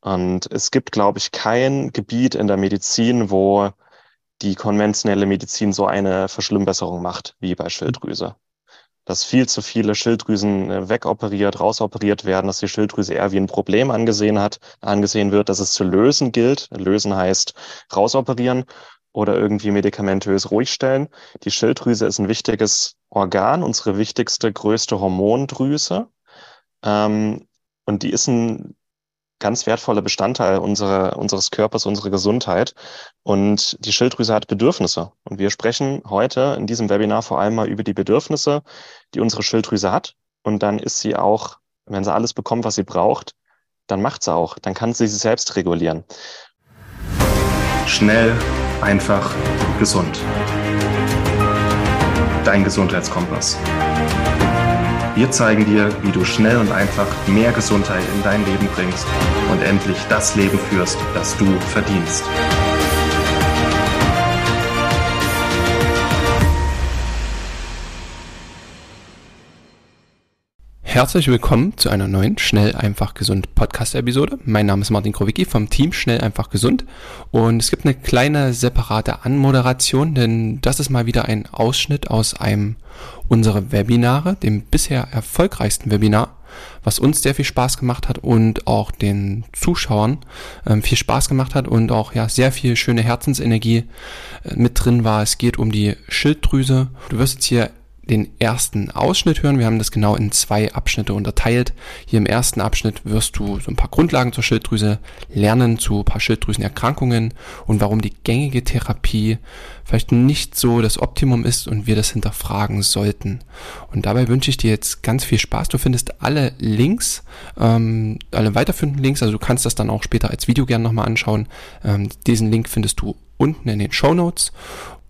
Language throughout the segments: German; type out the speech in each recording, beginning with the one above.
Und es gibt, glaube ich, kein Gebiet in der Medizin, wo die konventionelle Medizin so eine Verschlimmbesserung macht wie bei Schilddrüse. Dass viel zu viele Schilddrüsen äh, wegoperiert, rausoperiert werden, dass die Schilddrüse eher wie ein Problem angesehen hat, angesehen wird, dass es zu lösen gilt. Lösen heißt rausoperieren oder irgendwie medikamentös ruhig stellen. Die Schilddrüse ist ein wichtiges Organ, unsere wichtigste, größte Hormondrüse. Ähm, und die ist ein ganz wertvoller Bestandteil unserer, unseres Körpers, unserer Gesundheit. Und die Schilddrüse hat Bedürfnisse. Und wir sprechen heute in diesem Webinar vor allem mal über die Bedürfnisse, die unsere Schilddrüse hat. Und dann ist sie auch, wenn sie alles bekommt, was sie braucht, dann macht sie auch. Dann kann sie sich selbst regulieren. Schnell, einfach, gesund. Dein Gesundheitskompass. Wir zeigen dir, wie du schnell und einfach mehr Gesundheit in dein Leben bringst und endlich das Leben führst, das du verdienst. Herzlich willkommen zu einer neuen Schnell, einfach, gesund Podcast-Episode. Mein Name ist Martin Krowicki vom Team Schnell, einfach, gesund. Und es gibt eine kleine separate Anmoderation, denn das ist mal wieder ein Ausschnitt aus einem unserer Webinare, dem bisher erfolgreichsten Webinar, was uns sehr viel Spaß gemacht hat und auch den Zuschauern ähm, viel Spaß gemacht hat und auch ja sehr viel schöne Herzensenergie äh, mit drin war. Es geht um die Schilddrüse. Du wirst jetzt hier den ersten Ausschnitt hören. Wir haben das genau in zwei Abschnitte unterteilt. Hier im ersten Abschnitt wirst du so ein paar Grundlagen zur Schilddrüse lernen, zu ein paar Schilddrüsenerkrankungen und warum die gängige Therapie vielleicht nicht so das Optimum ist und wir das hinterfragen sollten. Und dabei wünsche ich dir jetzt ganz viel Spaß. Du findest alle Links, ähm, alle weiterführenden Links, also du kannst das dann auch später als Video gerne nochmal anschauen. Ähm, diesen Link findest du unten in den Show Notes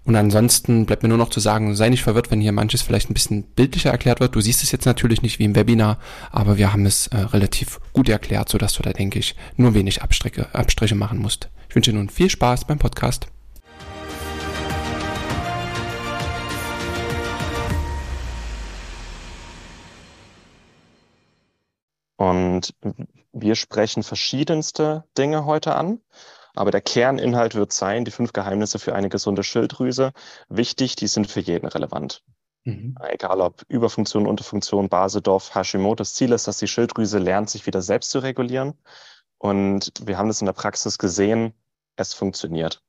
und ansonsten bleibt mir nur noch zu sagen, sei nicht verwirrt, wenn hier manches vielleicht ein bisschen bildlicher erklärt wird. Du siehst es jetzt natürlich nicht wie im Webinar, aber wir haben es äh, relativ gut erklärt, sodass du da, denke ich, nur wenig Abstriche, Abstriche machen musst. Ich wünsche dir nun viel Spaß beim Podcast. Und wir sprechen verschiedenste Dinge heute an. Aber der Kerninhalt wird sein, die fünf Geheimnisse für eine gesunde Schilddrüse. Wichtig, die sind für jeden relevant. Mhm. Egal ob Überfunktion, Unterfunktion, Basedorf, Hashimoto. Das Ziel ist, dass die Schilddrüse lernt, sich wieder selbst zu regulieren. Und wir haben das in der Praxis gesehen, es funktioniert.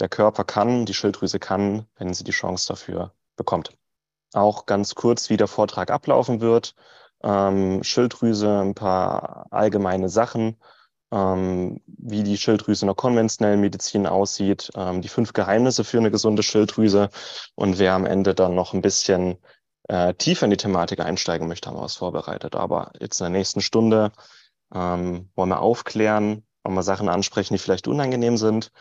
Der Körper kann, die Schilddrüse kann, wenn sie die Chance dafür bekommt. Auch ganz kurz, wie der Vortrag ablaufen wird. Ähm, Schilddrüse, ein paar allgemeine Sachen wie die Schilddrüse in der konventionellen Medizin aussieht, ähm, die fünf Geheimnisse für eine gesunde Schilddrüse. Und wer am Ende dann noch ein bisschen äh, tiefer in die Thematik einsteigen möchte, haben wir was vorbereitet. Aber jetzt in der nächsten Stunde ähm, wollen wir aufklären, wollen wir Sachen ansprechen, die vielleicht unangenehm sind,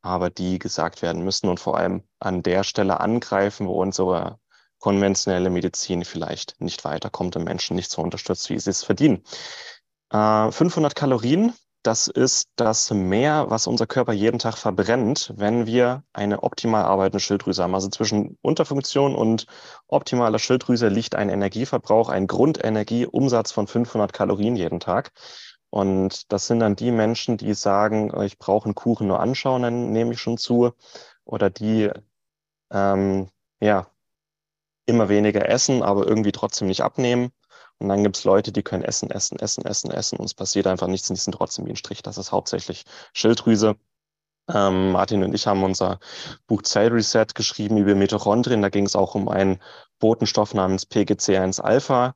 aber die gesagt werden müssen und vor allem an der Stelle angreifen, wo unsere konventionelle Medizin vielleicht nicht weiterkommt und Menschen nicht so unterstützt, wie sie es verdienen. Äh, 500 Kalorien das ist das Mehr, was unser Körper jeden Tag verbrennt, wenn wir eine optimal arbeitende Schilddrüse haben. Also zwischen Unterfunktion und optimaler Schilddrüse liegt ein Energieverbrauch, ein Grundenergieumsatz von 500 Kalorien jeden Tag. Und das sind dann die Menschen, die sagen, ich brauche einen Kuchen nur anschauen, dann nehme ich schon zu. Oder die, ähm, ja, immer weniger essen, aber irgendwie trotzdem nicht abnehmen. Und dann gibt es Leute, die können essen, essen, essen, essen, essen und es passiert einfach nichts und die sind trotzdem wie ein Strich. Das ist hauptsächlich Schilddrüse. Ähm, Martin und ich haben unser Buch Cell Reset geschrieben über Mitochondrien. Da ging es auch um einen Botenstoff namens PGC1-Alpha.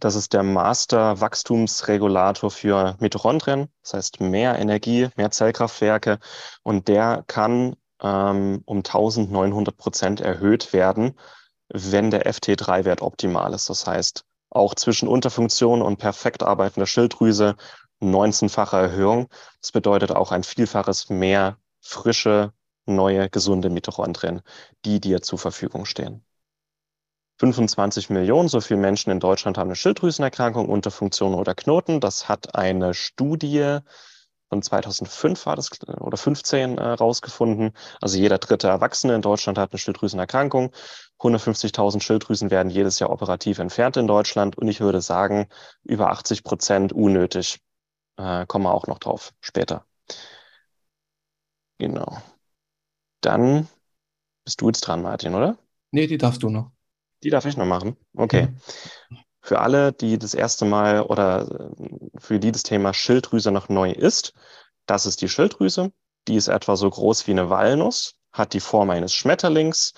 Das ist der Master-Wachstumsregulator für Mitochondrien. Das heißt, mehr Energie, mehr Zellkraftwerke. Und der kann ähm, um 1900 Prozent erhöht werden, wenn der FT3-Wert optimal ist. Das heißt, auch zwischen Unterfunktion und perfekt arbeitender Schilddrüse 19-fache Erhöhung. Das bedeutet auch ein Vielfaches mehr frische, neue, gesunde Mitochondrien, die dir zur Verfügung stehen. 25 Millionen, so viele Menschen in Deutschland haben eine Schilddrüsenerkrankung, Unterfunktion oder Knoten. Das hat eine Studie von 2005 war das oder 15 äh, rausgefunden. Also jeder dritte Erwachsene in Deutschland hat eine Schilddrüsenerkrankung. 150.000 Schilddrüsen werden jedes Jahr operativ entfernt in Deutschland und ich würde sagen, über 80 Prozent unnötig. Äh, kommen wir auch noch drauf später. Genau. Dann bist du jetzt dran, Martin, oder? Nee, die darfst du noch. Die darf ich noch machen. Okay. Mhm. Für alle, die das erste Mal oder äh, für die das Thema Schilddrüse noch neu ist, das ist die Schilddrüse. Die ist etwa so groß wie eine Walnuss, hat die Form eines Schmetterlings,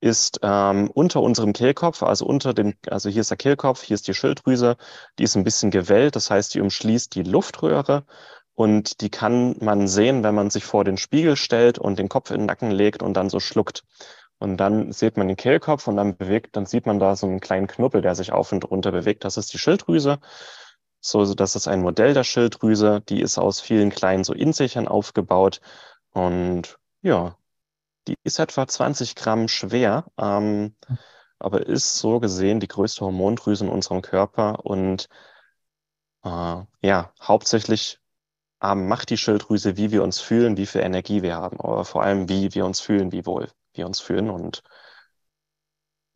ist ähm, unter unserem Kehlkopf, also unter dem, also hier ist der Kehlkopf, hier ist die Schilddrüse, die ist ein bisschen gewellt, das heißt, die umschließt die Luftröhre und die kann man sehen, wenn man sich vor den Spiegel stellt und den Kopf in den Nacken legt und dann so schluckt. Und dann sieht man den Kehlkopf und dann bewegt, dann sieht man da so einen kleinen Knuppel, der sich auf und runter bewegt. Das ist die Schilddrüse. So, das ist ein Modell der Schilddrüse. Die ist aus vielen kleinen so Insichern aufgebaut. Und ja, die ist etwa 20 Gramm schwer, ähm, aber ist so gesehen die größte Hormondrüse in unserem Körper. Und äh, ja, hauptsächlich ähm, macht die Schilddrüse, wie wir uns fühlen, wie viel Energie wir haben, aber vor allem, wie wir uns fühlen, wie wohl wir uns fühlen. Und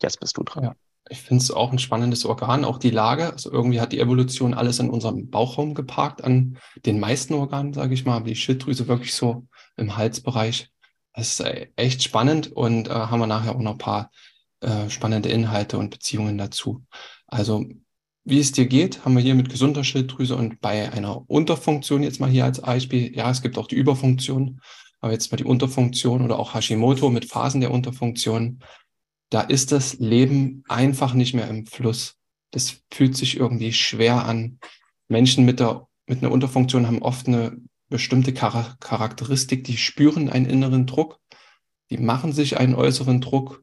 jetzt bist du dran. Ja, ich finde es auch ein spannendes Organ, auch die Lage. Also irgendwie hat die Evolution alles in unserem Bauchraum geparkt, an den meisten Organen, sage ich mal, aber die Schilddrüse wirklich so im Halsbereich. Das ist äh, echt spannend und äh, haben wir nachher auch noch ein paar äh, spannende Inhalte und Beziehungen dazu. Also wie es dir geht, haben wir hier mit gesunder Schilddrüse und bei einer Unterfunktion jetzt mal hier als Beispiel. Ja, es gibt auch die Überfunktion, aber jetzt mal die Unterfunktion oder auch Hashimoto mit Phasen der Unterfunktion. Da ist das Leben einfach nicht mehr im Fluss. Das fühlt sich irgendwie schwer an. Menschen mit der, mit einer Unterfunktion haben oft eine bestimmte Char Charakteristik, die spüren einen inneren Druck, die machen sich einen äußeren Druck,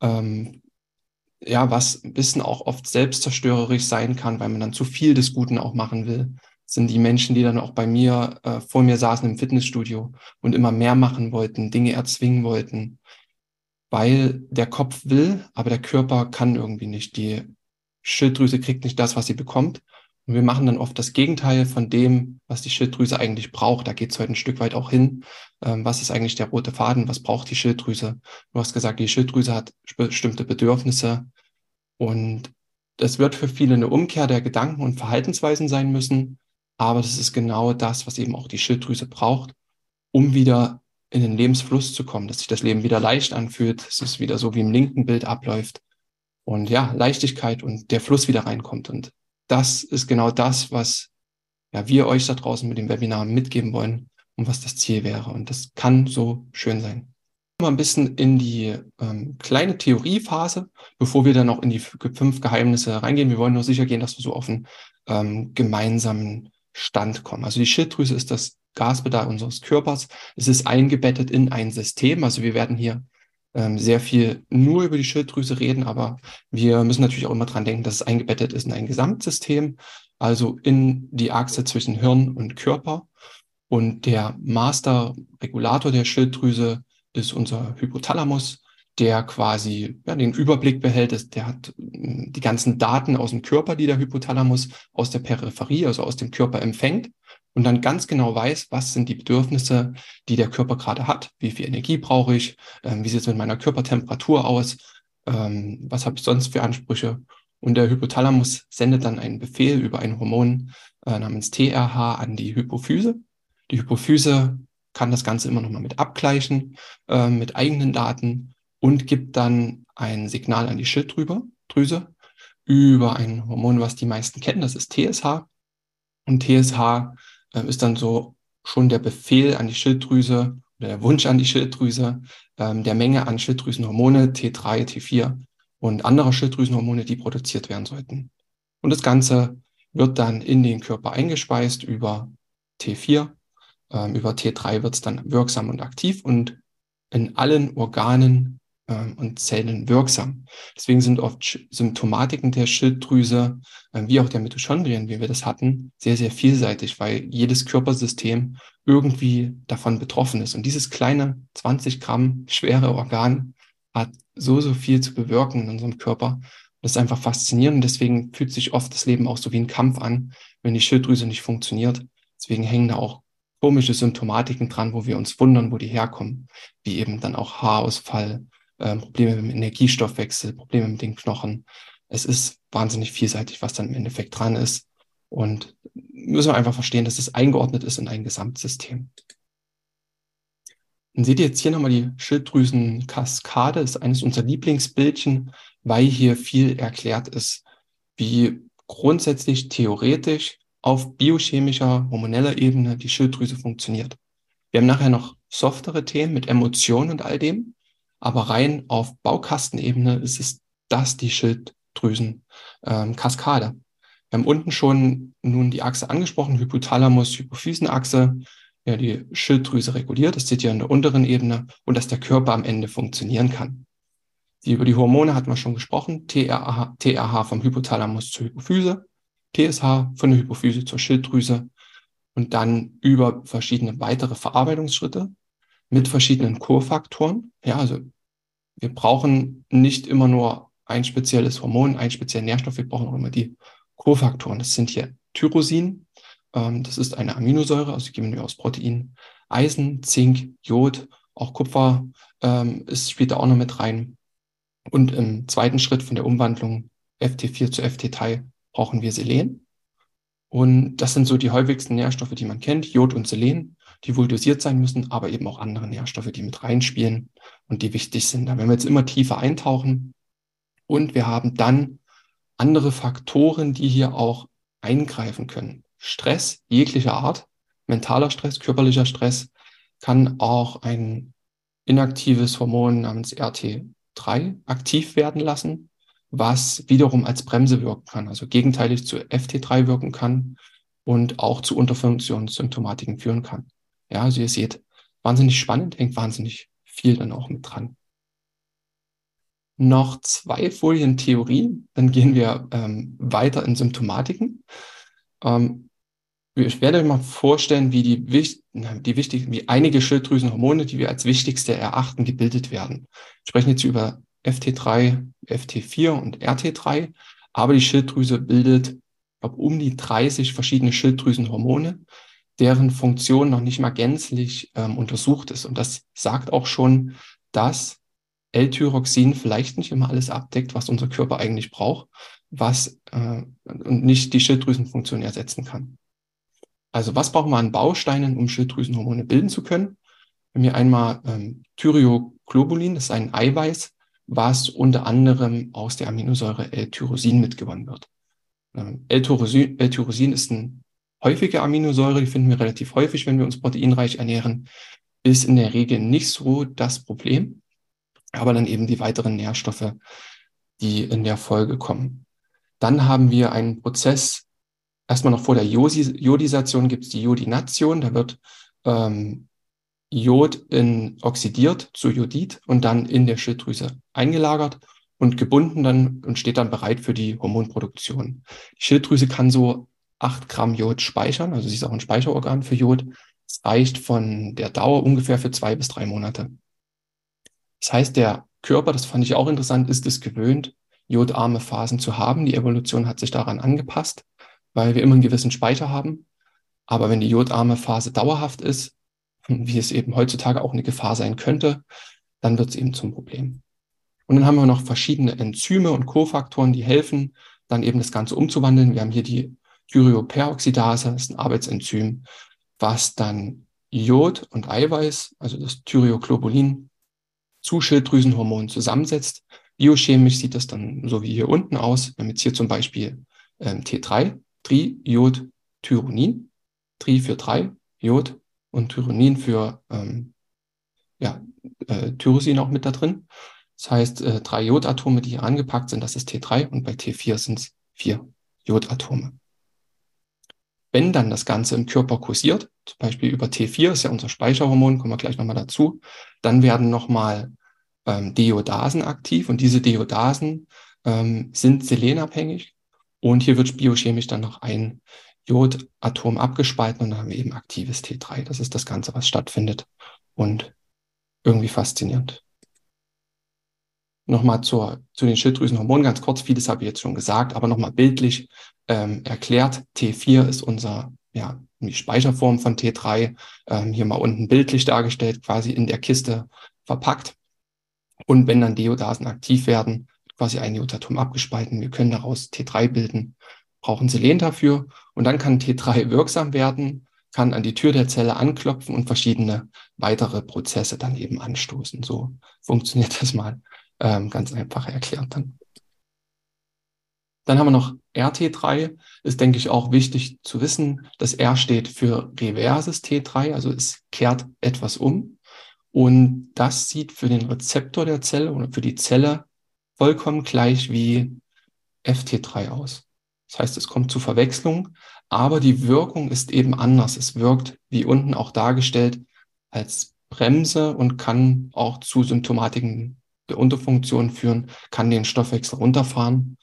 ähm, ja, was ein bisschen auch oft selbstzerstörerisch sein kann, weil man dann zu viel des Guten auch machen will, sind die Menschen, die dann auch bei mir äh, vor mir saßen im Fitnessstudio und immer mehr machen wollten, Dinge erzwingen wollten, weil der Kopf will, aber der Körper kann irgendwie nicht. Die Schilddrüse kriegt nicht das, was sie bekommt. Und wir machen dann oft das Gegenteil von dem, was die Schilddrüse eigentlich braucht. Da geht es heute ein Stück weit auch hin. Ähm, was ist eigentlich der rote Faden? Was braucht die Schilddrüse? Du hast gesagt, die Schilddrüse hat bestimmte Bedürfnisse. Und das wird für viele eine Umkehr der Gedanken und Verhaltensweisen sein müssen. Aber das ist genau das, was eben auch die Schilddrüse braucht, um wieder in den Lebensfluss zu kommen, dass sich das Leben wieder leicht anfühlt, dass es wieder so wie im linken Bild abläuft und ja, Leichtigkeit und der Fluss wieder reinkommt. Und das ist genau das, was ja, wir euch da draußen mit dem Webinar mitgeben wollen und was das Ziel wäre. Und das kann so schön sein. Mal ein bisschen in die ähm, kleine Theoriephase, bevor wir dann auch in die fünf Geheimnisse reingehen. Wir wollen nur sicher gehen, dass wir so auf einen ähm, gemeinsamen Stand kommen. Also die Schilddrüse ist das Gaspedal unseres Körpers. Es ist eingebettet in ein System. Also wir werden hier ähm, sehr viel nur über die Schilddrüse reden, aber wir müssen natürlich auch immer dran denken, dass es eingebettet ist in ein Gesamtsystem, also in die Achse zwischen Hirn und Körper. Und der Master-Regulator der Schilddrüse ist unser Hypothalamus, der quasi ja, den Überblick behält. Der hat hm, die ganzen Daten aus dem Körper, die der Hypothalamus aus der Peripherie, also aus dem Körper empfängt und dann ganz genau weiß, was sind die Bedürfnisse, die der Körper gerade hat, wie viel Energie brauche ich, ähm, wie sieht es mit meiner Körpertemperatur aus, ähm, was habe ich sonst für Ansprüche. Und der Hypothalamus sendet dann einen Befehl über ein Hormon äh, namens TRH an die Hypophyse. Die Hypophyse kann das Ganze immer nochmal mit abgleichen, äh, mit eigenen Daten und gibt dann ein Signal an die Schilddrüse über ein Hormon, was die meisten kennen, das ist TSH. Und TSH äh, ist dann so schon der Befehl an die Schilddrüse oder der Wunsch an die Schilddrüse ähm, der Menge an Schilddrüsenhormone T3, T4 und andere Schilddrüsenhormone, die produziert werden sollten. Und das Ganze wird dann in den Körper eingespeist über T4. Ähm, über T3 wird es dann wirksam und aktiv und in allen Organen und Zellen wirksam. Deswegen sind oft Symptomatiken der Schilddrüse, äh, wie auch der Mitochondrien, wie wir das hatten, sehr, sehr vielseitig, weil jedes Körpersystem irgendwie davon betroffen ist. Und dieses kleine 20 Gramm schwere Organ hat so, so viel zu bewirken in unserem Körper. Das ist einfach faszinierend. Deswegen fühlt sich oft das Leben auch so wie ein Kampf an, wenn die Schilddrüse nicht funktioniert. Deswegen hängen da auch komische Symptomatiken dran, wo wir uns wundern, wo die herkommen, wie eben dann auch Haarausfall, äh, Probleme mit dem Energiestoffwechsel, Probleme mit den Knochen. Es ist wahnsinnig vielseitig, was dann im Endeffekt dran ist. Und müssen wir einfach verstehen, dass es eingeordnet ist in ein Gesamtsystem. Dann seht ihr jetzt hier nochmal die Schilddrüsenkaskade, ist eines unserer Lieblingsbildchen, weil hier viel erklärt ist, wie grundsätzlich theoretisch auf biochemischer, hormoneller Ebene die Schilddrüse funktioniert. Wir haben nachher noch softere Themen mit Emotionen und all dem, aber rein auf Baukastenebene ist es das die Schilddrüsenkaskade. Ähm, wir haben unten schon nun die Achse angesprochen, Hypothalamus-Hypophysenachse, ja, die Schilddrüse reguliert, das seht ihr in der unteren Ebene, und dass der Körper am Ende funktionieren kann. Die, über die Hormone hatten wir schon gesprochen, TRH, TRH vom Hypothalamus zur Hypophyse, TSH von der Hypophyse zur Schilddrüse und dann über verschiedene weitere Verarbeitungsschritte mit verschiedenen Kofaktoren. Ja, also wir brauchen nicht immer nur ein spezielles Hormon, einen speziellen Nährstoff, wir brauchen auch immer die Kofaktoren. Das sind hier Tyrosin, ähm, das ist eine Aminosäure, also gehen wir aus Protein, Eisen, Zink, Jod, auch Kupfer ähm, ist, spielt da auch noch mit rein. Und im zweiten Schritt von der Umwandlung FT4 zu FT3 brauchen wir Selen. Und das sind so die häufigsten Nährstoffe, die man kennt, Jod und Selen, die wohl dosiert sein müssen, aber eben auch andere Nährstoffe, die mit reinspielen und die wichtig sind. Da werden wir jetzt immer tiefer eintauchen. Und wir haben dann andere Faktoren, die hier auch eingreifen können. Stress jeglicher Art, mentaler Stress, körperlicher Stress, kann auch ein inaktives Hormon namens RT3 aktiv werden lassen, was wiederum als Bremse wirken kann, also gegenteilig zu FT3 wirken kann und auch zu Unterfunktionssymptomatiken führen kann. Ja, also ihr seht, wahnsinnig spannend, hängt wahnsinnig viel dann auch mit dran noch zwei Folien Theorie, dann gehen wir ähm, weiter in Symptomatiken. Ähm, ich werde euch mal vorstellen, wie die, die wichtig, wie einige Schilddrüsenhormone, die wir als wichtigste erachten, gebildet werden. Wir sprechen jetzt über FT3, FT4 und RT3, aber die Schilddrüse bildet, glaube um die 30 verschiedene Schilddrüsenhormone, deren Funktion noch nicht mal gänzlich ähm, untersucht ist. Und das sagt auch schon, dass L-Tyroxin vielleicht nicht immer alles abdeckt, was unser Körper eigentlich braucht, was äh, nicht die Schilddrüsenfunktion ersetzen kann. Also was brauchen wir an Bausteinen, um Schilddrüsenhormone bilden zu können? Wir haben hier einmal ähm, Thyroglobulin, das ist ein Eiweiß, was unter anderem aus der Aminosäure L-Tyrosin mitgewonnen wird. Ähm, L-Tyrosin ist eine häufige Aminosäure, die finden wir relativ häufig, wenn wir uns proteinreich ernähren, ist in der Regel nicht so das Problem aber dann eben die weiteren Nährstoffe, die in der Folge kommen. Dann haben wir einen Prozess, erstmal noch vor der Jodisation gibt es die Jodination, da wird ähm, Jod in, oxidiert zu Jodid und dann in der Schilddrüse eingelagert und gebunden dann und steht dann bereit für die Hormonproduktion. Die Schilddrüse kann so acht Gramm Jod speichern, also sie ist auch ein Speicherorgan für Jod. Es reicht von der Dauer ungefähr für zwei bis drei Monate. Das heißt, der Körper, das fand ich auch interessant, ist es gewöhnt, jodarme Phasen zu haben. Die Evolution hat sich daran angepasst, weil wir immer einen gewissen Speicher haben. Aber wenn die jodarme Phase dauerhaft ist, wie es eben heutzutage auch eine Gefahr sein könnte, dann wird es eben zum Problem. Und dann haben wir noch verschiedene Enzyme und Kofaktoren, die helfen, dann eben das Ganze umzuwandeln. Wir haben hier die Thyreoperoxidase, das ist ein Arbeitsenzym, was dann Jod und Eiweiß, also das Thyreoglobulin, zu Schilddrüsenhormonen zusammensetzt. Biochemisch sieht das dann so wie hier unten aus. Wir haben jetzt hier zum Beispiel ähm, T3, Tri-Jod-Tyronin, Tri für 3, Jod und Tyronin für ähm, ja, äh, Tyrosin auch mit da drin. Das heißt, äh, drei Jodatome, die hier angepackt sind, das ist T3 und bei T4 sind es vier Jodatome. Wenn dann das Ganze im Körper kursiert, zum Beispiel über T4, ist ja unser Speicherhormon, kommen wir gleich nochmal dazu, dann werden nochmal ähm, Deodasen aktiv und diese Deodasen ähm, sind selenabhängig und hier wird biochemisch dann noch ein Jodatom abgespalten und dann haben wir eben aktives T3. Das ist das Ganze, was stattfindet und irgendwie faszinierend. Nochmal zur, zu den Schilddrüsenhormonen ganz kurz, vieles habe ich jetzt schon gesagt, aber nochmal bildlich ähm, erklärt. T4 ist unser, ja, die Speicherform von T3, ähm, hier mal unten bildlich dargestellt, quasi in der Kiste verpackt. Und wenn dann Deodasen aktiv werden, quasi ein Iodatom abgespalten. Wir können daraus T3 bilden brauchen Selen dafür und dann kann T3 wirksam werden, kann an die Tür der Zelle anklopfen und verschiedene weitere Prozesse dann eben anstoßen. So funktioniert das mal ähm, ganz einfach erklärt dann. Dann haben wir noch RT3, ist denke ich auch wichtig zu wissen, dass R steht für reverses T3, also es kehrt etwas um. Und das sieht für den Rezeptor der Zelle oder für die Zelle vollkommen gleich wie FT3 aus. Das heißt, es kommt zu Verwechslung, aber die Wirkung ist eben anders. Es wirkt, wie unten auch dargestellt, als Bremse und kann auch zu Symptomatiken der Unterfunktion führen, kann den Stoffwechsel runterfahren.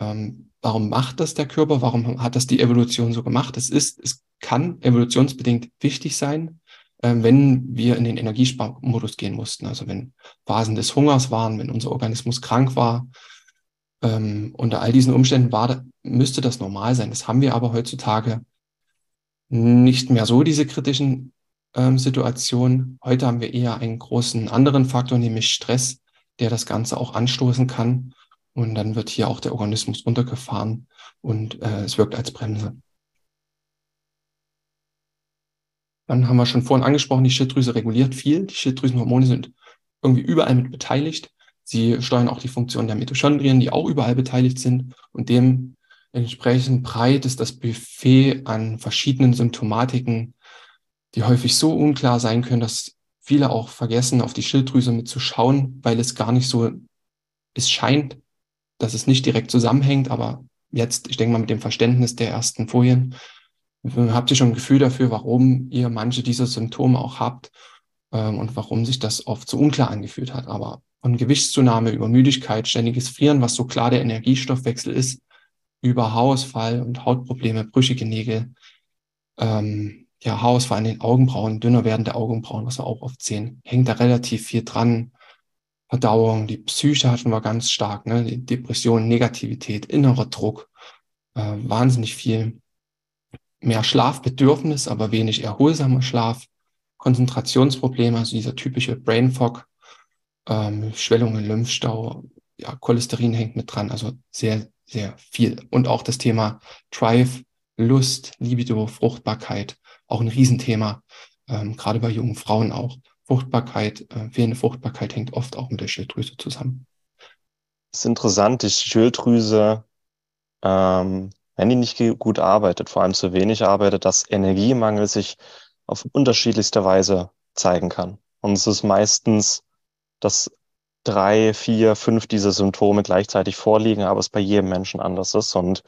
Ähm, warum macht das der Körper? Warum hat das die Evolution so gemacht? Es ist, es kann evolutionsbedingt wichtig sein, äh, wenn wir in den Energiesparmodus gehen mussten. Also wenn Phasen des Hungers waren, wenn unser Organismus krank war, ähm, unter all diesen Umständen war, müsste das normal sein. Das haben wir aber heutzutage nicht mehr so, diese kritischen ähm, Situationen. Heute haben wir eher einen großen anderen Faktor, nämlich Stress, der das Ganze auch anstoßen kann. Und dann wird hier auch der Organismus runtergefahren und äh, es wirkt als Bremse. Dann haben wir schon vorhin angesprochen, die Schilddrüse reguliert viel. Die Schilddrüsenhormone sind irgendwie überall mit beteiligt. Sie steuern auch die Funktion der Mitochondrien, die auch überall beteiligt sind. Und dementsprechend breit ist das Buffet an verschiedenen Symptomatiken, die häufig so unklar sein können, dass viele auch vergessen, auf die Schilddrüse mitzuschauen, weil es gar nicht so, es scheint, dass es nicht direkt zusammenhängt, aber jetzt, ich denke mal mit dem Verständnis der ersten Folien, habt ihr schon ein Gefühl dafür, warum ihr manche dieser Symptome auch habt ähm, und warum sich das oft so unklar angefühlt hat. Aber von Gewichtszunahme über Müdigkeit, ständiges Frieren, was so klar der Energiestoffwechsel ist, über Haarausfall und Hautprobleme, brüchige Nägel, ähm, ja, Haarausfall an den Augenbrauen, dünner werdende Augenbrauen, was wir auch oft sehen, hängt da relativ viel dran. Verdauung, die Psyche hatten wir ganz stark, ne? die Depression, Negativität, innerer Druck, äh, wahnsinnig viel. Mehr Schlafbedürfnis, aber wenig erholsamer Schlaf, Konzentrationsprobleme, also dieser typische Brain Fog, ähm, Schwellungen, Lymphstau, ja, Cholesterin hängt mit dran, also sehr, sehr viel. Und auch das Thema Drive, Lust, Libido, Fruchtbarkeit, auch ein Riesenthema, ähm, gerade bei jungen Frauen auch. Fruchtbarkeit, äh, fehlende Fruchtbarkeit hängt oft auch mit der Schilddrüse zusammen. Das ist interessant, die Schilddrüse, ähm, wenn die nicht gut arbeitet, vor allem zu wenig arbeitet, dass Energiemangel sich auf unterschiedlichste Weise zeigen kann. Und es ist meistens dass drei, vier, fünf dieser Symptome gleichzeitig vorliegen, aber es bei jedem Menschen anders ist. Und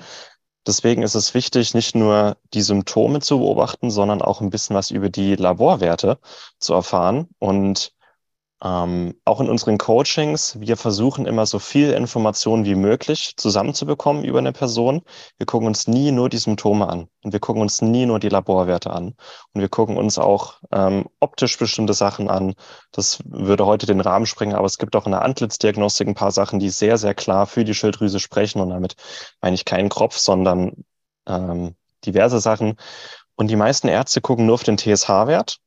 deswegen ist es wichtig, nicht nur die Symptome zu beobachten, sondern auch ein bisschen was über die Laborwerte zu erfahren. Und ähm, auch in unseren Coachings, wir versuchen immer so viel Informationen wie möglich zusammenzubekommen über eine Person. Wir gucken uns nie nur die Symptome an und wir gucken uns nie nur die Laborwerte an. Und wir gucken uns auch ähm, optisch bestimmte Sachen an. Das würde heute den Rahmen sprengen, aber es gibt auch in der Antlitzdiagnostik ein paar Sachen, die sehr, sehr klar für die Schilddrüse sprechen. Und damit meine ich keinen Kropf, sondern ähm, diverse Sachen. Und die meisten Ärzte gucken nur auf den TSH-Wert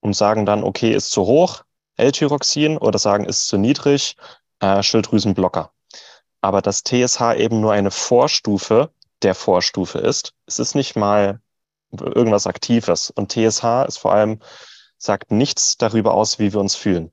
und sagen dann, okay, ist zu hoch, L-Tyroxin oder sagen, ist zu niedrig, äh, Schilddrüsenblocker. Aber das TSH eben nur eine Vorstufe der Vorstufe ist. Es ist nicht mal irgendwas Aktives. Und TSH ist vor allem, sagt nichts darüber aus, wie wir uns fühlen.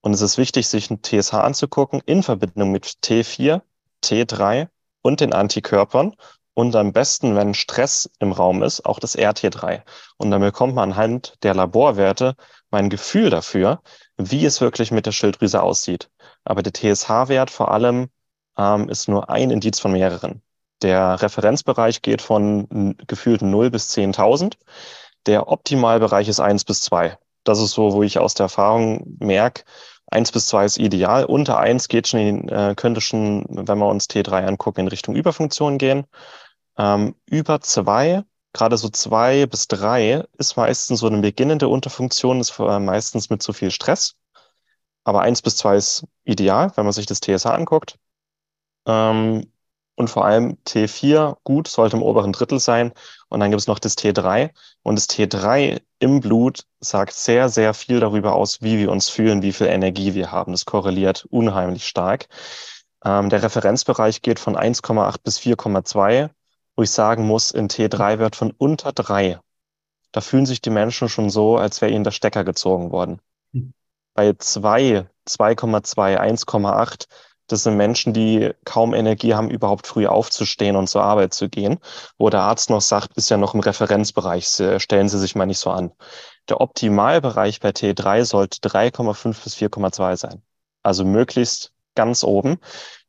Und es ist wichtig, sich ein TSH anzugucken in Verbindung mit T4, T3 und den Antikörpern und am besten, wenn Stress im Raum ist, auch das RT3. Und dann bekommt man anhand der Laborwerte mein Gefühl dafür, wie es wirklich mit der Schilddrüse aussieht. Aber der TSH-Wert vor allem ähm, ist nur ein Indiz von mehreren. Der Referenzbereich geht von gefühlten 0 bis 10.000. Der Optimalbereich ist 1 bis 2. Das ist so, wo ich aus der Erfahrung merke, 1 bis 2 ist ideal. Unter 1 geht schon äh, könnte schon, wenn wir uns T3 angucken, in Richtung Überfunktion gehen. Ähm, über 2 gerade so zwei bis drei ist meistens so eine beginnende Unterfunktion, ist meistens mit zu viel Stress. Aber eins bis zwei ist ideal, wenn man sich das TSH anguckt. Ähm, und vor allem T4 gut, sollte im oberen Drittel sein. Und dann gibt es noch das T3. Und das T3 im Blut sagt sehr, sehr viel darüber aus, wie wir uns fühlen, wie viel Energie wir haben. Das korreliert unheimlich stark. Ähm, der Referenzbereich geht von 1,8 bis 4,2 wo ich sagen muss, in T3-Wert von unter drei, da fühlen sich die Menschen schon so, als wäre ihnen der Stecker gezogen worden. Hm. Bei zwei, 2,2, 1,8, das sind Menschen, die kaum Energie haben, überhaupt früh aufzustehen und zur Arbeit zu gehen, wo der Arzt noch sagt, ist ja noch im Referenzbereich, stellen Sie sich mal nicht so an. Der Optimalbereich bei T3 sollte 3,5 bis 4,2 sein. Also möglichst ganz oben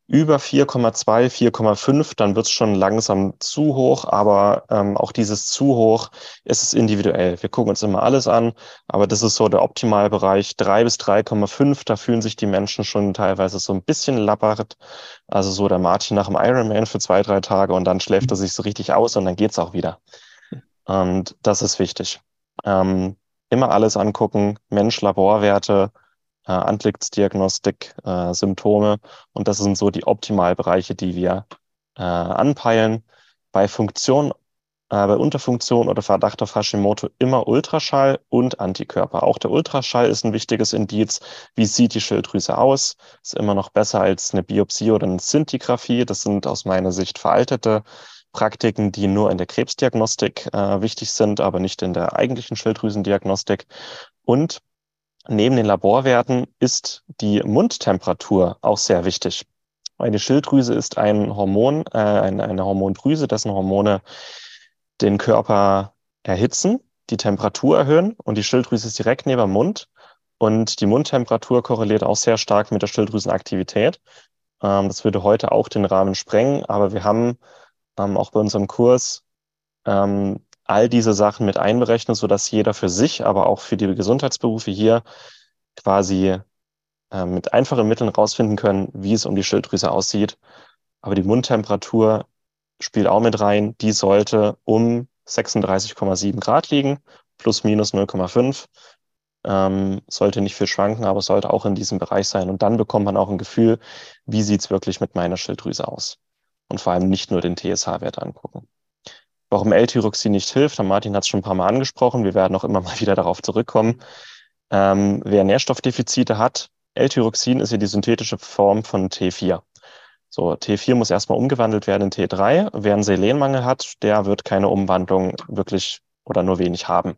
über 4,2, 4,5, dann wird es schon langsam zu hoch, aber ähm, auch dieses zu hoch ist es individuell. Wir gucken uns immer alles an, aber das ist so der Optimalbereich. 3 bis 3,5, da fühlen sich die Menschen schon teilweise so ein bisschen lappert. Also so der Martin nach dem Ironman für zwei, drei Tage und dann schläft er sich so richtig aus und dann geht's auch wieder. Und das ist wichtig. Ähm, immer alles angucken, Mensch, Laborwerte, äh, Antlitzdiagnostik, äh, Symptome. Und das sind so die Optimalbereiche, die wir äh, anpeilen. Bei Funktion, äh, bei Unterfunktion oder Verdacht auf Hashimoto immer Ultraschall und Antikörper. Auch der Ultraschall ist ein wichtiges Indiz. Wie sieht die Schilddrüse aus? Ist immer noch besser als eine Biopsie oder eine Szintigraphie. Das sind aus meiner Sicht veraltete Praktiken, die nur in der Krebsdiagnostik äh, wichtig sind, aber nicht in der eigentlichen Schilddrüsendiagnostik. Und Neben den Laborwerten ist die Mundtemperatur auch sehr wichtig. Eine Schilddrüse ist ein Hormon, äh, eine, Hormondrüse, dessen Hormone den Körper erhitzen, die Temperatur erhöhen und die Schilddrüse ist direkt neben dem Mund und die Mundtemperatur korreliert auch sehr stark mit der Schilddrüsenaktivität. Ähm, das würde heute auch den Rahmen sprengen, aber wir haben ähm, auch bei unserem Kurs ähm, all diese Sachen mit einberechnet, sodass jeder für sich, aber auch für die Gesundheitsberufe hier quasi äh, mit einfachen Mitteln rausfinden können, wie es um die Schilddrüse aussieht. Aber die Mundtemperatur spielt auch mit rein. Die sollte um 36,7 Grad liegen, plus minus 0,5. Ähm, sollte nicht viel schwanken, aber sollte auch in diesem Bereich sein. Und dann bekommt man auch ein Gefühl, wie sieht's wirklich mit meiner Schilddrüse aus. Und vor allem nicht nur den TSH-Wert angucken. Warum L-Tyroxin nicht hilft, Martin hat es schon ein paar Mal angesprochen, wir werden auch immer mal wieder darauf zurückkommen. Ähm, wer Nährstoffdefizite hat, L-Tyroxin ist ja die synthetische Form von T4. So, T4 muss erstmal umgewandelt werden in T3. Wer einen Selenmangel hat, der wird keine Umwandlung wirklich oder nur wenig haben.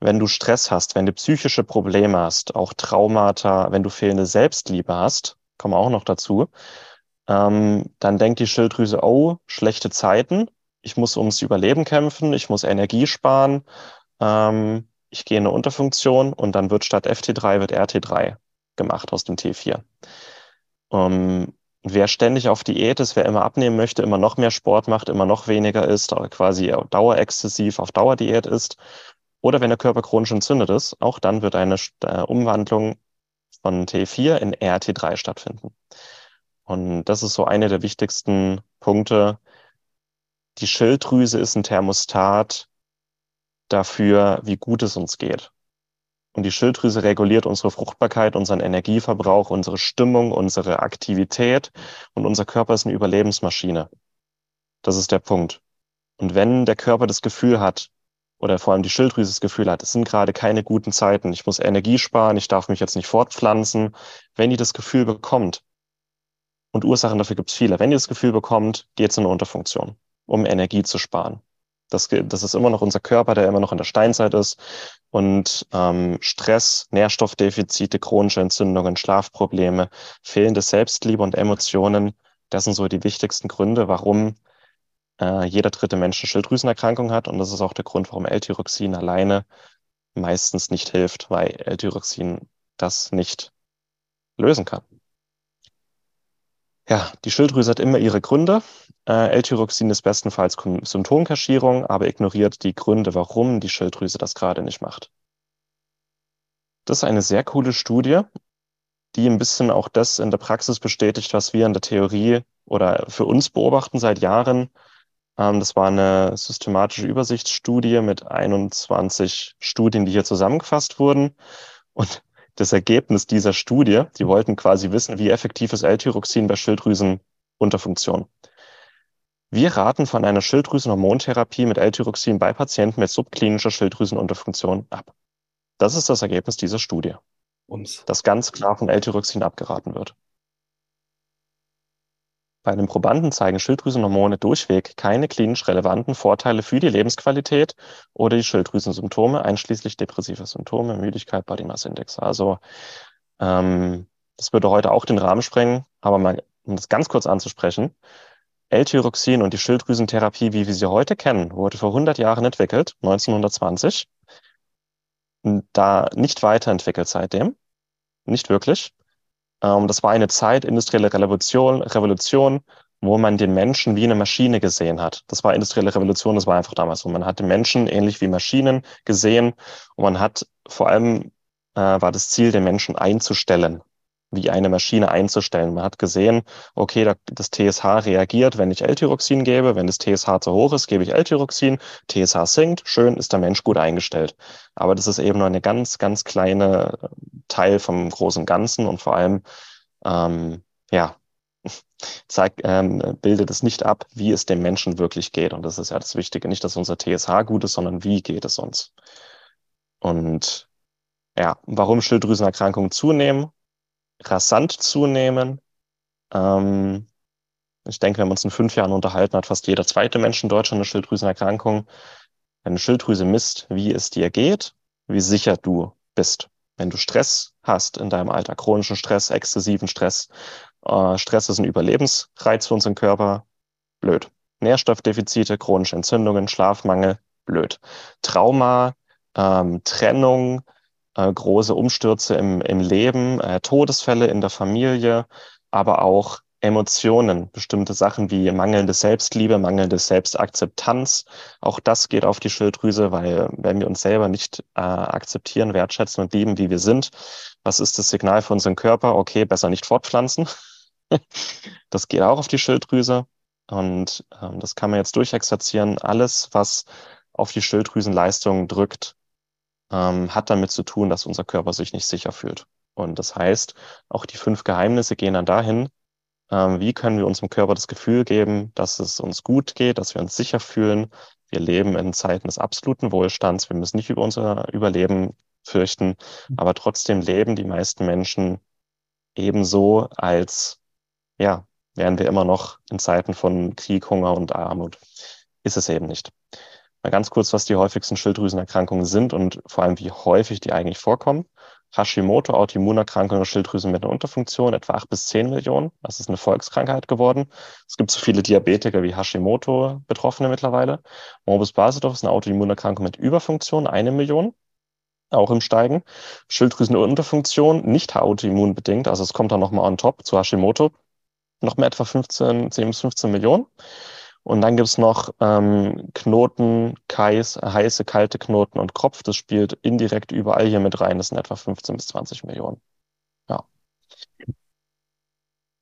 Wenn du Stress hast, wenn du psychische Probleme hast, auch Traumata, wenn du fehlende Selbstliebe hast, kommen auch noch dazu, ähm, dann denkt die Schilddrüse, oh, schlechte Zeiten, ich muss ums Überleben kämpfen, ich muss Energie sparen, ähm, ich gehe in eine Unterfunktion und dann wird statt FT3 wird RT3 gemacht aus dem T4. Um, wer ständig auf Diät ist, wer immer abnehmen möchte, immer noch mehr Sport macht, immer noch weniger isst, quasi dauerexzessiv auf Dauerdiät ist, oder wenn der Körper chronisch entzündet ist, auch dann wird eine äh, Umwandlung von T4 in RT3 stattfinden. Und das ist so eine der wichtigsten Punkte, die Schilddrüse ist ein Thermostat dafür, wie gut es uns geht. Und die Schilddrüse reguliert unsere Fruchtbarkeit, unseren Energieverbrauch, unsere Stimmung, unsere Aktivität und unser Körper ist eine Überlebensmaschine. Das ist der Punkt. Und wenn der Körper das Gefühl hat, oder vor allem die Schilddrüse das Gefühl hat, es sind gerade keine guten Zeiten, ich muss Energie sparen, ich darf mich jetzt nicht fortpflanzen, wenn die das Gefühl bekommt, und Ursachen dafür gibt es viele, wenn die das Gefühl bekommt, geht es in eine Unterfunktion um Energie zu sparen. Das, das ist immer noch unser Körper, der immer noch in der Steinzeit ist. Und ähm, Stress, Nährstoffdefizite, chronische Entzündungen, Schlafprobleme, fehlende Selbstliebe und Emotionen, das sind so die wichtigsten Gründe, warum äh, jeder dritte Mensch eine Schilddrüsenerkrankung hat. Und das ist auch der Grund, warum L-Tyroxin alleine meistens nicht hilft, weil L-Tyroxin das nicht lösen kann. Ja, die Schilddrüse hat immer ihre Gründe. Äh, L-Tyroxin ist bestenfalls Symptomkaschierung, aber ignoriert die Gründe, warum die Schilddrüse das gerade nicht macht. Das ist eine sehr coole Studie, die ein bisschen auch das in der Praxis bestätigt, was wir in der Theorie oder für uns beobachten seit Jahren. Ähm, das war eine systematische Übersichtsstudie mit 21 Studien, die hier zusammengefasst wurden. Und das Ergebnis dieser Studie. Die wollten quasi wissen, wie effektiv ist L-Tyroxin bei Schilddrüsenunterfunktion. Wir raten von einer Schilddrüsenhormontherapie mit L-Tyroxin bei Patienten mit subklinischer Schilddrüsenunterfunktion ab. Das ist das Ergebnis dieser Studie. Ums. Dass ganz klar von L-Tyroxin abgeraten wird. Bei den Probanden zeigen Schilddrüsenhormone durchweg keine klinisch relevanten Vorteile für die Lebensqualität oder die Schilddrüsensymptome, einschließlich depressiver Symptome, Müdigkeit, Body Mass Index. Also ähm, das würde heute auch den Rahmen sprengen, aber mal, um das ganz kurz anzusprechen, L-Tyroxin und die Schilddrüsentherapie, wie wir sie heute kennen, wurde vor 100 Jahren entwickelt, 1920, da nicht weiterentwickelt seitdem, nicht wirklich. Ähm, das war eine Zeit, industrielle Revolution, Revolution, wo man den Menschen wie eine Maschine gesehen hat. Das war industrielle Revolution, das war einfach damals so. Man hat den Menschen ähnlich wie Maschinen gesehen und man hat vor allem äh, war das Ziel, den Menschen einzustellen wie eine Maschine einzustellen. Man hat gesehen, okay, da, das TSH reagiert, wenn ich L-Tyroxin gebe. Wenn das TSH zu hoch ist, gebe ich L-Tyroxin. TSH sinkt, schön, ist der Mensch gut eingestellt. Aber das ist eben nur eine ganz, ganz kleine äh, Teil vom großen Ganzen und vor allem, ähm, ja, zeigt, ähm, bildet es nicht ab, wie es dem Menschen wirklich geht. Und das ist ja das Wichtige. Nicht, dass unser TSH gut ist, sondern wie geht es uns. Und ja, warum Schilddrüsenerkrankungen zunehmen? Rasant zunehmen. Ähm, ich denke, wenn wir uns in fünf Jahren unterhalten, hat fast jeder zweite Mensch in Deutschland eine Schilddrüsenerkrankung. Wenn eine Schilddrüse misst, wie es dir geht, wie sicher du bist. Wenn du Stress hast in deinem Alter, chronischen Stress, exzessiven Stress, äh, Stress ist ein Überlebensreiz für unseren Körper, blöd. Nährstoffdefizite, chronische Entzündungen, Schlafmangel, blöd. Trauma, ähm, Trennung, äh, große Umstürze im, im Leben, äh, Todesfälle in der Familie, aber auch Emotionen, bestimmte Sachen wie mangelnde Selbstliebe, mangelnde Selbstakzeptanz. Auch das geht auf die Schilddrüse, weil wenn wir uns selber nicht äh, akzeptieren, wertschätzen und lieben, wie wir sind, was ist das Signal für unseren Körper? Okay, besser nicht fortpflanzen. das geht auch auf die Schilddrüse. Und ähm, das kann man jetzt durchexerzieren. Alles, was auf die Schilddrüsenleistung drückt, ähm, hat damit zu tun, dass unser Körper sich nicht sicher fühlt. Und das heißt, auch die fünf Geheimnisse gehen dann dahin, ähm, wie können wir unserem Körper das Gefühl geben, dass es uns gut geht, dass wir uns sicher fühlen. Wir leben in Zeiten des absoluten Wohlstands. Wir müssen nicht über unser Überleben fürchten, aber trotzdem leben die meisten Menschen ebenso, als ja, wären wir immer noch in Zeiten von Krieg, Hunger und Armut. Ist es eben nicht. Mal ganz kurz, was die häufigsten Schilddrüsenerkrankungen sind und vor allem, wie häufig die eigentlich vorkommen. Hashimoto, Autoimmunerkrankung der Schilddrüsen mit einer Unterfunktion, etwa acht bis zehn Millionen. Das ist eine Volkskrankheit geworden. Es gibt so viele Diabetiker wie Hashimoto Betroffene mittlerweile. Morbus Basedorf ist eine Autoimmunerkrankung mit Überfunktion, eine Million. Auch im Steigen. Schilddrüsenunterfunktion, nicht autoimmunbedingt, also es kommt dann nochmal on top zu Hashimoto. Nochmal etwa 15, 10 bis 15 Millionen. Und dann gibt's noch ähm, Knoten, Kais, heiße, kalte Knoten und Kropf. Das spielt indirekt überall hier mit rein. Das sind etwa 15 bis 20 Millionen. Ja.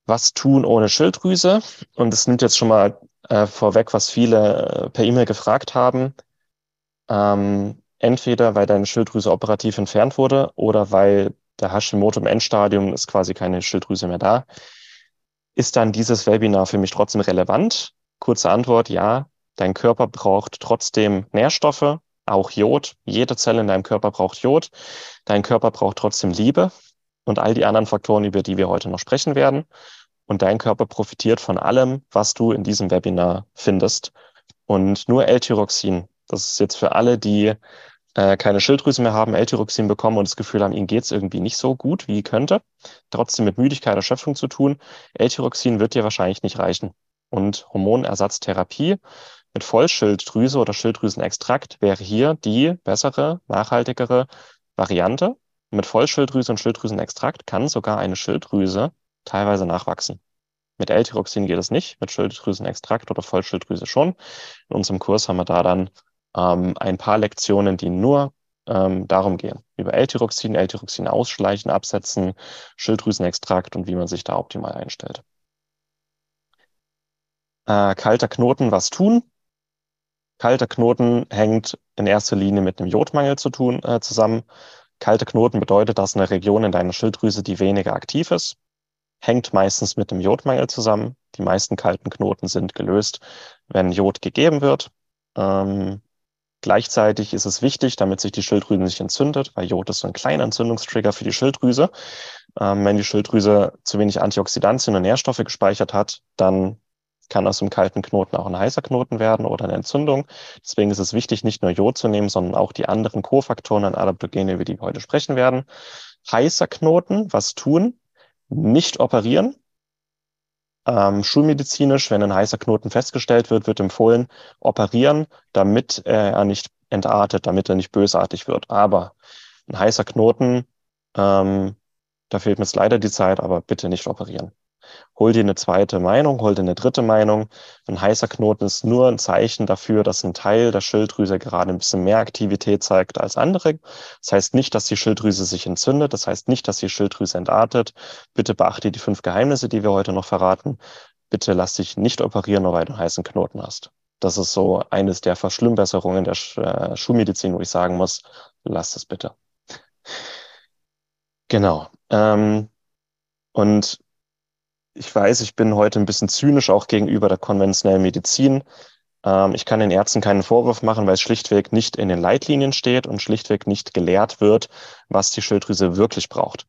Was tun ohne Schilddrüse? Und das nimmt jetzt schon mal äh, vorweg, was viele äh, per E-Mail gefragt haben. Ähm, entweder weil deine Schilddrüse operativ entfernt wurde oder weil der Hashimoto im Endstadium ist quasi keine Schilddrüse mehr da. Ist dann dieses Webinar für mich trotzdem relevant? Kurze Antwort, ja. Dein Körper braucht trotzdem Nährstoffe, auch Jod. Jede Zelle in deinem Körper braucht Jod. Dein Körper braucht trotzdem Liebe und all die anderen Faktoren, über die wir heute noch sprechen werden. Und dein Körper profitiert von allem, was du in diesem Webinar findest. Und nur L-Tyroxin, das ist jetzt für alle, die äh, keine Schilddrüse mehr haben, L-Tyroxin bekommen und das Gefühl haben, ihnen geht's irgendwie nicht so gut, wie könnte, trotzdem mit Müdigkeit, Erschöpfung zu tun. L-Tyroxin wird dir wahrscheinlich nicht reichen und Hormonersatztherapie mit Vollschilddrüse oder Schilddrüsenextrakt wäre hier die bessere, nachhaltigere Variante. Mit Vollschilddrüse und Schilddrüsenextrakt kann sogar eine Schilddrüse teilweise nachwachsen. Mit L-Tyroxin geht es nicht, mit Schilddrüsenextrakt oder Vollschilddrüse schon. In unserem Kurs haben wir da dann ähm, ein paar Lektionen, die nur ähm, darum gehen. Über L-Tyroxin, L-Tyroxin ausschleichen, absetzen, Schilddrüsenextrakt und wie man sich da optimal einstellt. Äh, kalter Knoten was tun. Kalter Knoten hängt in erster Linie mit einem Jodmangel zu tun, äh, zusammen. Kalte Knoten bedeutet, dass eine Region in deiner Schilddrüse, die weniger aktiv ist, hängt meistens mit dem Jodmangel zusammen. Die meisten kalten Knoten sind gelöst, wenn Jod gegeben wird. Ähm, gleichzeitig ist es wichtig, damit sich die Schilddrüse nicht entzündet, weil Jod ist so ein kleiner Entzündungstrigger für die Schilddrüse, Ähm, wenn die Schilddrüse zu wenig Antioxidantien und Nährstoffe gespeichert hat, dann kann aus dem kalten Knoten auch ein heißer Knoten werden oder eine Entzündung. Deswegen ist es wichtig, nicht nur Jod zu nehmen, sondern auch die anderen Kofaktoren und Adaptogene, über die wir heute sprechen werden. Heißer Knoten, was tun? Nicht operieren. Ähm, schulmedizinisch, wenn ein heißer Knoten festgestellt wird, wird empfohlen, operieren, damit er nicht entartet, damit er nicht bösartig wird. Aber ein heißer Knoten, ähm, da fehlt mir jetzt leider die Zeit, aber bitte nicht operieren hol dir eine zweite Meinung, hol dir eine dritte Meinung. Ein heißer Knoten ist nur ein Zeichen dafür, dass ein Teil der Schilddrüse gerade ein bisschen mehr Aktivität zeigt als andere. Das heißt nicht, dass die Schilddrüse sich entzündet. Das heißt nicht, dass die Schilddrüse entartet. Bitte beachte die fünf Geheimnisse, die wir heute noch verraten. Bitte lass dich nicht operieren, nur weil du einen heißen Knoten hast. Das ist so eines der Verschlimmbesserungen der äh, Schulmedizin, wo ich sagen muss, lass es bitte. Genau. Ähm, und ich weiß, ich bin heute ein bisschen zynisch auch gegenüber der konventionellen Medizin. Ähm, ich kann den Ärzten keinen Vorwurf machen, weil es schlichtweg nicht in den Leitlinien steht und schlichtweg nicht gelehrt wird, was die Schilddrüse wirklich braucht.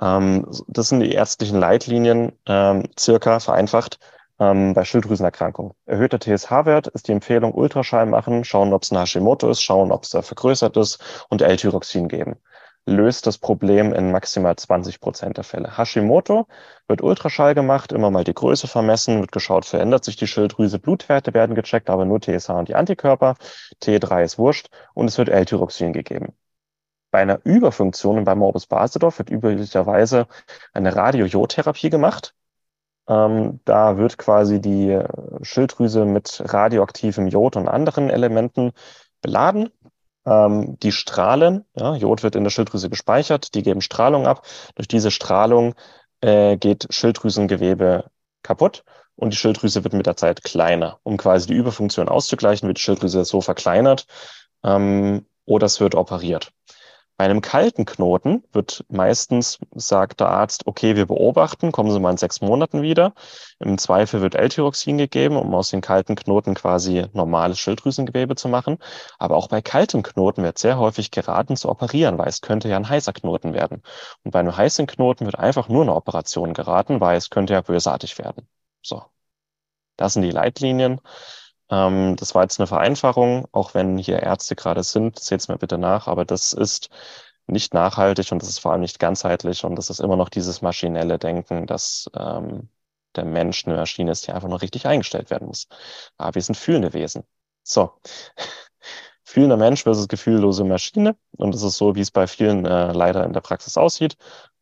Ähm, das sind die ärztlichen Leitlinien, ähm, circa vereinfacht, ähm, bei Schilddrüsenerkrankungen. Erhöhter TSH-Wert ist die Empfehlung, Ultraschall machen, schauen, ob es ein Hashimoto ist, schauen, ob es da vergrößert ist und L-Tyroxin geben löst das Problem in maximal 20 Prozent der Fälle. Hashimoto wird Ultraschall gemacht, immer mal die Größe vermessen, wird geschaut, verändert sich die Schilddrüse, Blutwerte werden gecheckt, aber nur TSH und die Antikörper, T3 ist wurscht und es wird L-Tyroxin gegeben. Bei einer Überfunktion und bei Morbus Basedorf wird üblicherweise eine Radiojodtherapie gemacht. Ähm, da wird quasi die Schilddrüse mit radioaktivem Jod und anderen Elementen beladen ähm, die strahlen. Ja, Jod wird in der Schilddrüse gespeichert, die geben Strahlung ab. Durch diese Strahlung äh, geht Schilddrüsengewebe kaputt und die Schilddrüse wird mit der Zeit kleiner. Um quasi die Überfunktion auszugleichen, wird die Schilddrüse so verkleinert ähm, oder es wird operiert. Bei einem kalten Knoten wird meistens, sagt der Arzt, okay, wir beobachten, kommen Sie mal in sechs Monaten wieder. Im Zweifel wird L-Tyroxin gegeben, um aus den kalten Knoten quasi normales Schilddrüsengewebe zu machen. Aber auch bei kaltem Knoten wird sehr häufig geraten zu operieren, weil es könnte ja ein heißer Knoten werden. Und bei einem heißen Knoten wird einfach nur eine Operation geraten, weil es könnte ja bösartig werden. So. Das sind die Leitlinien. Ähm, das war jetzt eine Vereinfachung, auch wenn hier Ärzte gerade sind, seht es mir bitte nach, aber das ist nicht nachhaltig und das ist vor allem nicht ganzheitlich und das ist immer noch dieses maschinelle Denken, dass ähm, der Mensch eine Maschine ist, die einfach nur richtig eingestellt werden muss. Aber wir sind fühlende Wesen. So. Fühlender Mensch versus gefühllose Maschine. Und das ist so, wie es bei vielen äh, leider in der Praxis aussieht.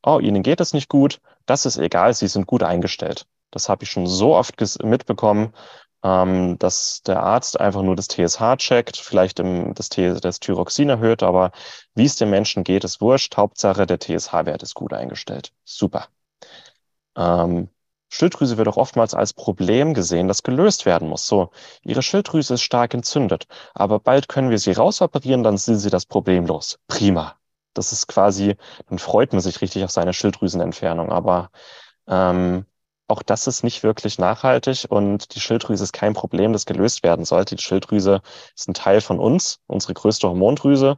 Oh, ihnen geht es nicht gut. Das ist egal. Sie sind gut eingestellt. Das habe ich schon so oft mitbekommen ähm, dass der Arzt einfach nur das TSH checkt, vielleicht im, das, T, das Thyroxin erhöht, aber wie es dem Menschen geht, ist wurscht. Hauptsache, der TSH-Wert ist gut eingestellt. Super. Ähm, Schilddrüse wird auch oftmals als Problem gesehen, das gelöst werden muss. So, Ihre Schilddrüse ist stark entzündet, aber bald können wir sie rausoperieren, dann sind Sie das Problem los. Prima. Das ist quasi, dann freut man sich richtig auf seine Schilddrüsenentfernung. Aber ähm, auch das ist nicht wirklich nachhaltig und die Schilddrüse ist kein Problem, das gelöst werden sollte. Die Schilddrüse ist ein Teil von uns, unsere größte Hormondrüse.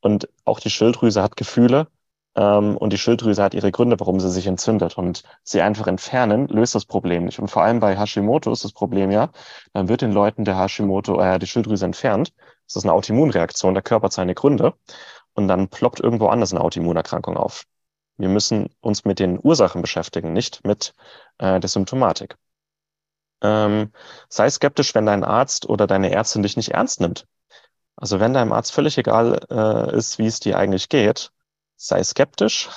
Und auch die Schilddrüse hat Gefühle ähm, und die Schilddrüse hat ihre Gründe, warum sie sich entzündet. Und sie einfach entfernen, löst das Problem nicht. Und vor allem bei Hashimoto ist das Problem ja, dann wird den Leuten der Hashimoto, äh, die Schilddrüse entfernt. Das ist eine Autoimmunreaktion, der Körper hat seine Gründe. Und dann ploppt irgendwo anders eine Autoimmunerkrankung auf. Wir müssen uns mit den Ursachen beschäftigen, nicht mit äh, der Symptomatik. Ähm, sei skeptisch, wenn dein Arzt oder deine Ärztin dich nicht ernst nimmt. Also wenn deinem Arzt völlig egal äh, ist, wie es dir eigentlich geht, sei skeptisch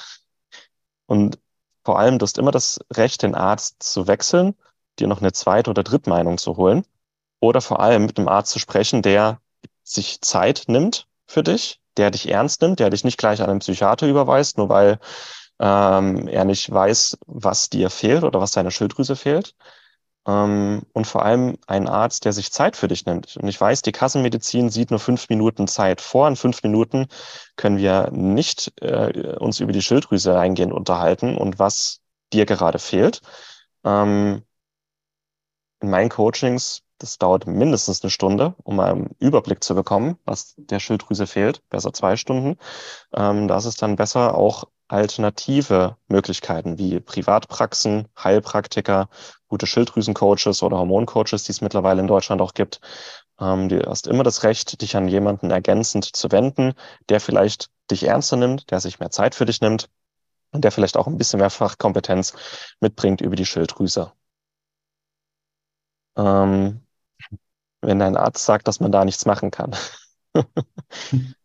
und vor allem, du hast immer das Recht, den Arzt zu wechseln, dir noch eine zweite oder dritte Meinung zu holen oder vor allem mit einem Arzt zu sprechen, der sich Zeit nimmt für dich der dich ernst nimmt, der dich nicht gleich an einen Psychiater überweist, nur weil ähm, er nicht weiß, was dir fehlt oder was deiner Schilddrüse fehlt. Ähm, und vor allem ein Arzt, der sich Zeit für dich nimmt. Und ich weiß, die Kassenmedizin sieht nur fünf Minuten Zeit vor. In fünf Minuten können wir nicht äh, uns über die Schilddrüse eingehend unterhalten und was dir gerade fehlt. Ähm, in meinen Coachings das dauert mindestens eine Stunde, um einen Überblick zu bekommen, was der Schilddrüse fehlt. Besser zwei Stunden. Ähm, da ist es dann besser, auch alternative Möglichkeiten wie Privatpraxen, Heilpraktiker, gute Schilddrüsencoaches oder Hormoncoaches, die es mittlerweile in Deutschland auch gibt. Ähm, du hast immer das Recht, dich an jemanden ergänzend zu wenden, der vielleicht dich ernster nimmt, der sich mehr Zeit für dich nimmt und der vielleicht auch ein bisschen mehr Fachkompetenz mitbringt über die Schilddrüse. Ähm, wenn dein Arzt sagt, dass man da nichts machen kann.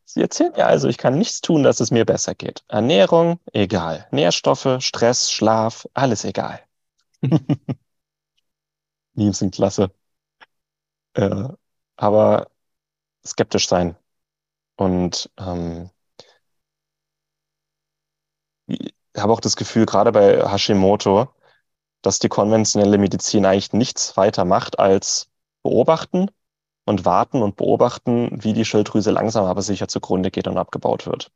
Sie erzählen ja also, ich kann nichts tun, dass es mir besser geht. Ernährung, egal. Nährstoffe, Stress, Schlaf, alles egal. Memes sind klasse. Äh, aber skeptisch sein. Und ähm, ich habe auch das Gefühl, gerade bei Hashimoto, dass die konventionelle Medizin eigentlich nichts weiter macht als beobachten und warten und beobachten, wie die Schilddrüse langsam aber sicher zugrunde geht und abgebaut wird.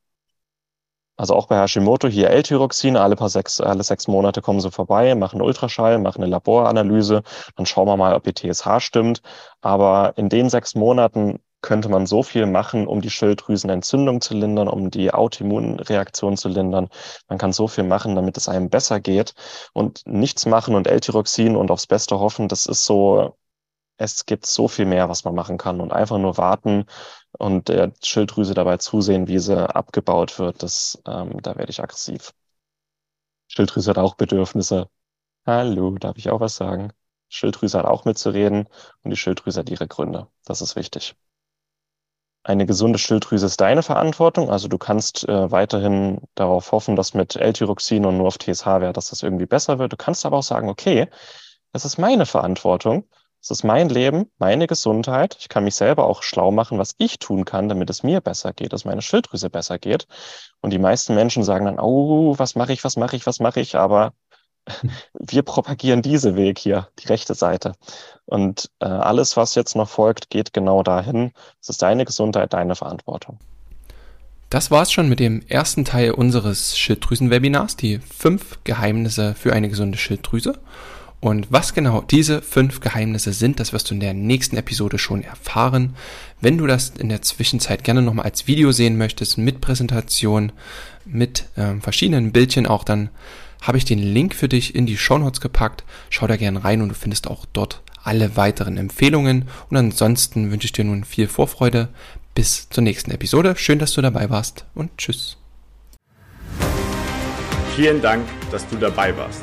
Also auch bei Hashimoto hier L-Tyroxin, alle alle sechs Monate kommen sie vorbei, machen Ultraschall, machen eine Laboranalyse, dann schauen wir mal, ob die TSH stimmt. Aber in den sechs Monaten könnte man so viel machen, um die Schilddrüsenentzündung zu lindern, um die Autoimmunreaktion zu lindern. Man kann so viel machen, damit es einem besser geht. Und nichts machen und L-Tyroxin und aufs Beste hoffen, das ist so es gibt so viel mehr, was man machen kann und einfach nur warten und der Schilddrüse dabei zusehen, wie sie abgebaut wird. Das, ähm, da werde ich aggressiv. Schilddrüse hat auch Bedürfnisse. Hallo, darf ich auch was sagen? Schilddrüse hat auch mitzureden und die Schilddrüse hat ihre Gründe. Das ist wichtig. Eine gesunde Schilddrüse ist deine Verantwortung. Also du kannst äh, weiterhin darauf hoffen, dass mit L-Tyroxin und nur auf TSH-Wert, dass das irgendwie besser wird. Du kannst aber auch sagen, okay, das ist meine Verantwortung es ist mein Leben, meine Gesundheit. Ich kann mich selber auch schlau machen, was ich tun kann, damit es mir besser geht, dass meine Schilddrüse besser geht. Und die meisten Menschen sagen dann, oh, was mache ich, was mache ich, was mache ich? Aber wir propagieren diese Weg hier, die rechte Seite. Und äh, alles, was jetzt noch folgt, geht genau dahin. Es ist deine Gesundheit, deine Verantwortung. Das war's schon mit dem ersten Teil unseres Schilddrüsen-Webinars, die fünf Geheimnisse für eine gesunde Schilddrüse. Und was genau diese fünf Geheimnisse sind, das wirst du in der nächsten Episode schon erfahren. Wenn du das in der Zwischenzeit gerne nochmal als Video sehen möchtest, mit Präsentation, mit ähm, verschiedenen Bildchen auch, dann habe ich den Link für dich in die Show Notes gepackt. Schau da gerne rein und du findest auch dort alle weiteren Empfehlungen. Und ansonsten wünsche ich dir nun viel Vorfreude. Bis zur nächsten Episode. Schön, dass du dabei warst und tschüss. Vielen Dank, dass du dabei warst